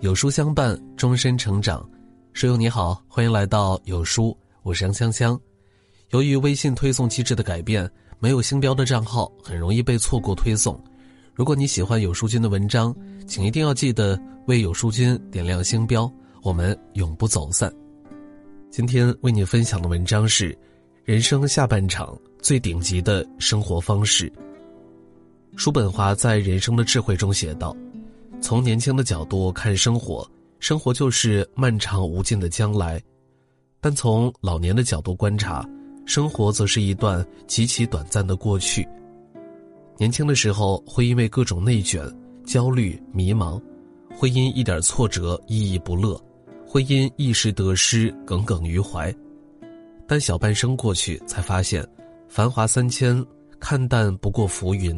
有书相伴，终身成长。书友你好，欢迎来到有书，我是杨香香。由于微信推送机制的改变，没有星标的账号很容易被错过推送。如果你喜欢有书君的文章，请一定要记得为有书君点亮星标，我们永不走散。今天为你分享的文章是：人生下半场最顶级的生活方式。叔本华在《人生的智慧》中写道。从年轻的角度看生活，生活就是漫长无尽的将来；但从老年的角度观察，生活则是一段极其短暂的过去。年轻的时候会因为各种内卷、焦虑、迷茫，会因一点挫折抑郁不乐，会因一时得失耿耿于怀。但小半生过去，才发现，繁华三千，看淡不过浮云；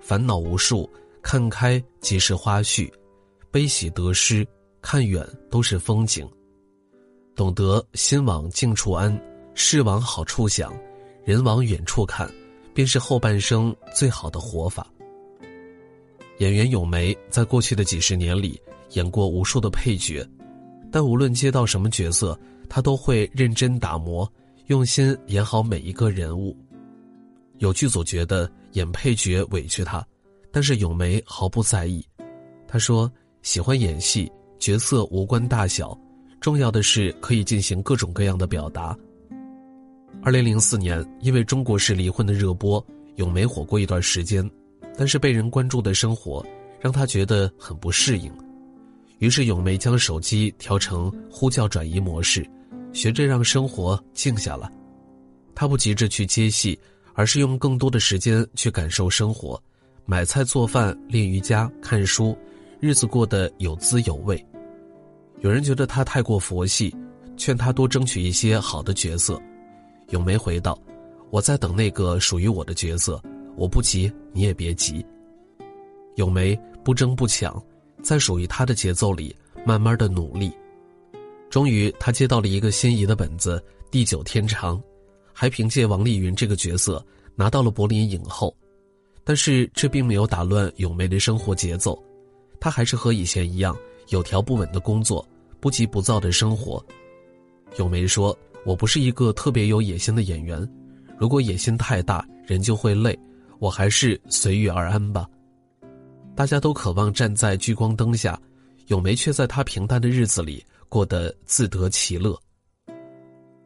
烦恼无数。看开即是花絮，悲喜得失，看远都是风景。懂得心往静处安，事往好处想，人往远处看，便是后半生最好的活法。演员咏梅在过去的几十年里演过无数的配角，但无论接到什么角色，她都会认真打磨，用心演好每一个人物。有剧组觉得演配角委屈她。但是咏梅毫不在意，她说：“喜欢演戏，角色无关大小，重要的是可以进行各种各样的表达。”二零零四年，因为中国式离婚的热播，咏梅火过一段时间，但是被人关注的生活让她觉得很不适应，于是咏梅将手机调成呼叫转移模式，学着让生活静下来。她不急着去接戏，而是用更多的时间去感受生活。买菜做饭、练瑜伽、看书，日子过得有滋有味。有人觉得他太过佛系，劝他多争取一些好的角色。咏梅回道：“我在等那个属于我的角色，我不急，你也别急。”咏梅不争不抢，在属于他的节奏里慢慢的努力。终于，他接到了一个心仪的本子《地久天长》，还凭借王丽云这个角色拿到了柏林影后。但是这并没有打乱咏梅的生活节奏，她还是和以前一样有条不紊的工作，不急不躁的生活。咏梅说：“我不是一个特别有野心的演员，如果野心太大，人就会累，我还是随遇而安吧。”大家都渴望站在聚光灯下，咏梅却在她平淡的日子里过得自得其乐。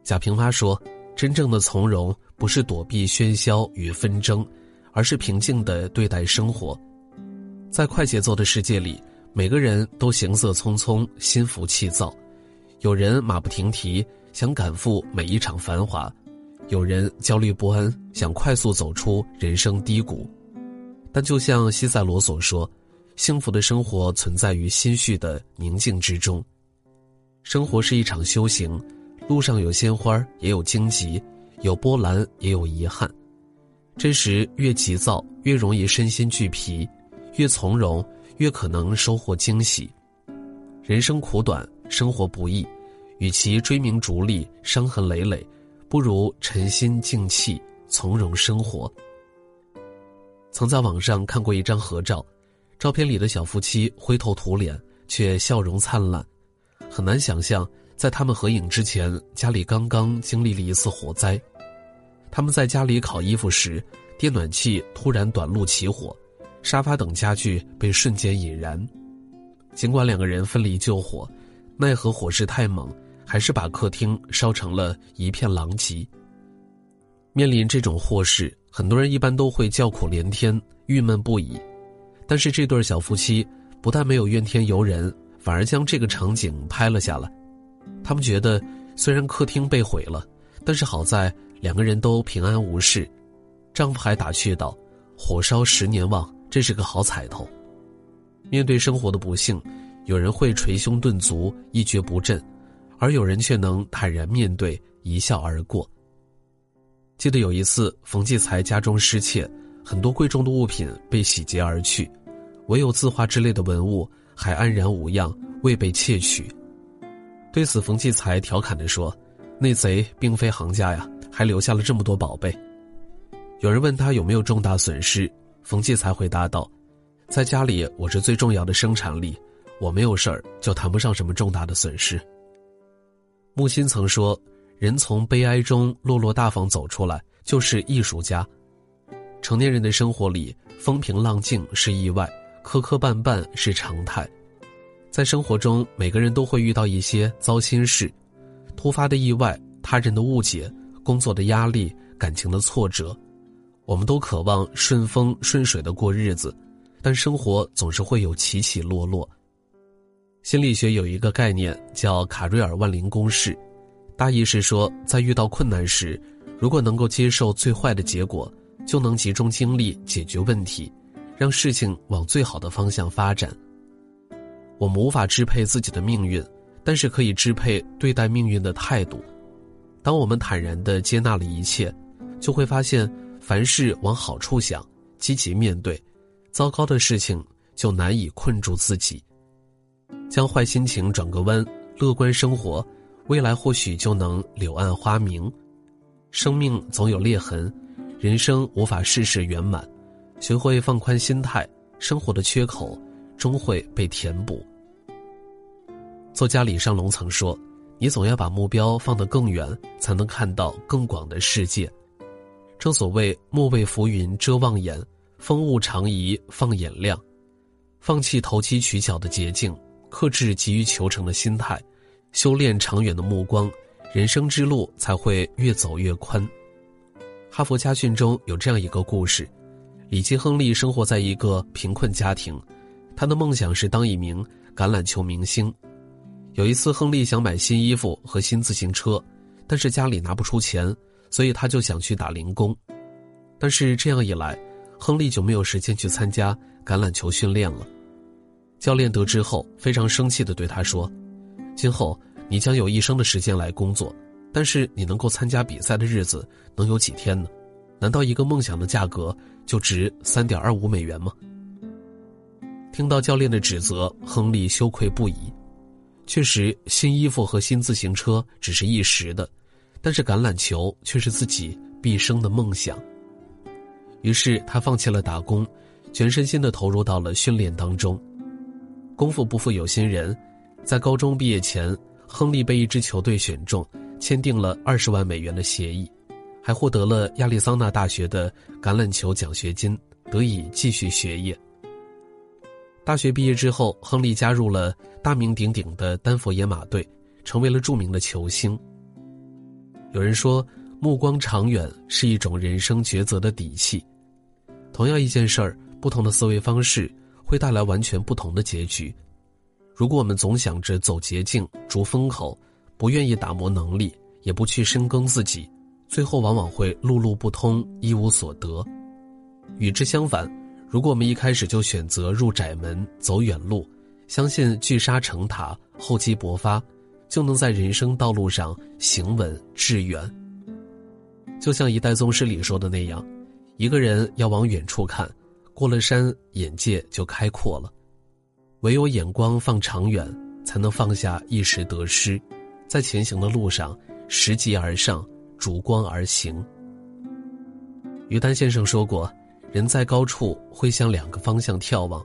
贾平凹说：“真正的从容，不是躲避喧嚣与纷争。”而是平静的对待生活，在快节奏的世界里，每个人都行色匆匆、心浮气躁，有人马不停蹄想赶赴每一场繁华，有人焦虑不安想快速走出人生低谷。但就像西塞罗所说，幸福的生活存在于心绪的宁静之中。生活是一场修行，路上有鲜花，也有荆棘，有波澜，也有遗憾。这时越急躁，越容易身心俱疲；越从容，越可能收获惊喜。人生苦短，生活不易，与其追名逐利、伤痕累累，不如沉心静气、从容生活。曾在网上看过一张合照，照片里的小夫妻灰头土脸，却笑容灿烂。很难想象，在他们合影之前，家里刚刚经历了一次火灾。他们在家里烤衣服时，电暖气突然短路起火，沙发等家具被瞬间引燃。尽管两个人奋力救火，奈何火势太猛，还是把客厅烧成了一片狼藉。面临这种祸事，很多人一般都会叫苦连天，郁闷不已。但是这对小夫妻不但没有怨天尤人，反而将这个场景拍了下来。他们觉得，虽然客厅被毁了，但是好在。两个人都平安无事，丈夫还打趣道：“火烧十年旺，这是个好彩头。”面对生活的不幸，有人会捶胸顿足、一蹶不振，而有人却能坦然面对、一笑而过。记得有一次，冯骥才家中失窃，很多贵重的物品被洗劫而去，唯有字画之类的文物还安然无恙，未被窃取。对此，冯骥才调侃地说：“那贼并非行家呀。”还留下了这么多宝贝。有人问他有没有重大损失，冯骥才回答道：“在家里，我是最重要的生产力，我没有事儿，就谈不上什么重大的损失。木心曾说：“人从悲哀中落落大方走出来，就是艺术家。”成年人的生活里，风平浪静是意外，磕磕绊绊是常态。在生活中，每个人都会遇到一些糟心事，突发的意外、他人的误解、工作的压力、感情的挫折，我们都渴望顺风顺水的过日子，但生活总是会有起起落落。心理学有一个概念叫卡瑞尔万灵公式，大意是说，在遇到困难时，如果能够接受最坏的结果。就能集中精力解决问题，让事情往最好的方向发展。我们无法支配自己的命运，但是可以支配对待命运的态度。当我们坦然地接纳了一切，就会发现凡事往好处想，积极面对，糟糕的事情就难以困住自己。将坏心情转个弯，乐观生活，未来或许就能柳暗花明。生命总有裂痕。人生无法事事圆满，学会放宽心态，生活的缺口终会被填补。作家李尚龙曾说：“你总要把目标放得更远，才能看到更广的世界。”正所谓“莫为浮云遮望眼，风物长宜放眼量”。放弃投机取巧的捷径，克制急于求成的心态，修炼长远的目光，人生之路才会越走越宽。哈佛家训中有这样一个故事：里基·亨利生活在一个贫困家庭，他的梦想是当一名橄榄球明星。有一次，亨利想买新衣服和新自行车，但是家里拿不出钱，所以他就想去打零工。但是这样一来，亨利就没有时间去参加橄榄球训练了。教练得知后，非常生气的对他说：“今后你将有一生的时间来工作。”但是你能够参加比赛的日子能有几天呢？难道一个梦想的价格就值三点二五美元吗？听到教练的指责，亨利羞愧不已。确实，新衣服和新自行车只是一时的，但是橄榄球却是自己毕生的梦想。于是他放弃了打工，全身心的投入到了训练当中。功夫不负有心人，在高中毕业前，亨利被一支球队选中。签订了二十万美元的协议，还获得了亚利桑那大学的橄榄球奖学金，得以继续学业。大学毕业之后，亨利加入了大名鼎鼎的丹佛野马队，成为了著名的球星。有人说，目光长远是一种人生抉择的底气。同样一件事儿，不同的思维方式会带来完全不同的结局。如果我们总想着走捷径、逐风口，不愿意打磨能力，也不去深耕自己，最后往往会路路不通，一无所得。与之相反，如果我们一开始就选择入窄门，走远路，相信聚沙成塔，厚积薄发，就能在人生道路上行稳致远。就像一代宗师里说的那样，一个人要往远处看，过了山，眼界就开阔了。唯有眼光放长远，才能放下一时得失。在前行的路上，拾级而上，逐光而行。于丹先生说过：“人在高处会向两个方向眺望，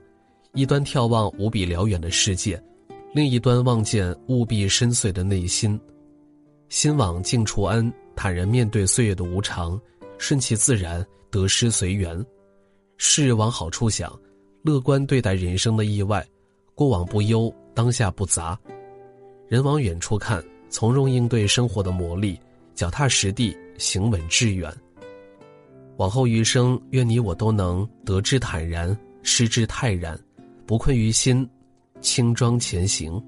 一端眺望无比辽远的世界，另一端望见务必深邃的内心。心往静处安，坦然面对岁月的无常，顺其自然，得失随缘。事往好处想，乐观对待人生的意外，过往不忧，当下不杂。人往远处看。”从容应对生活的磨砺，脚踏实地，行稳致远。往后余生，愿你我都能得之坦然，失之泰然，不困于心，轻装前行。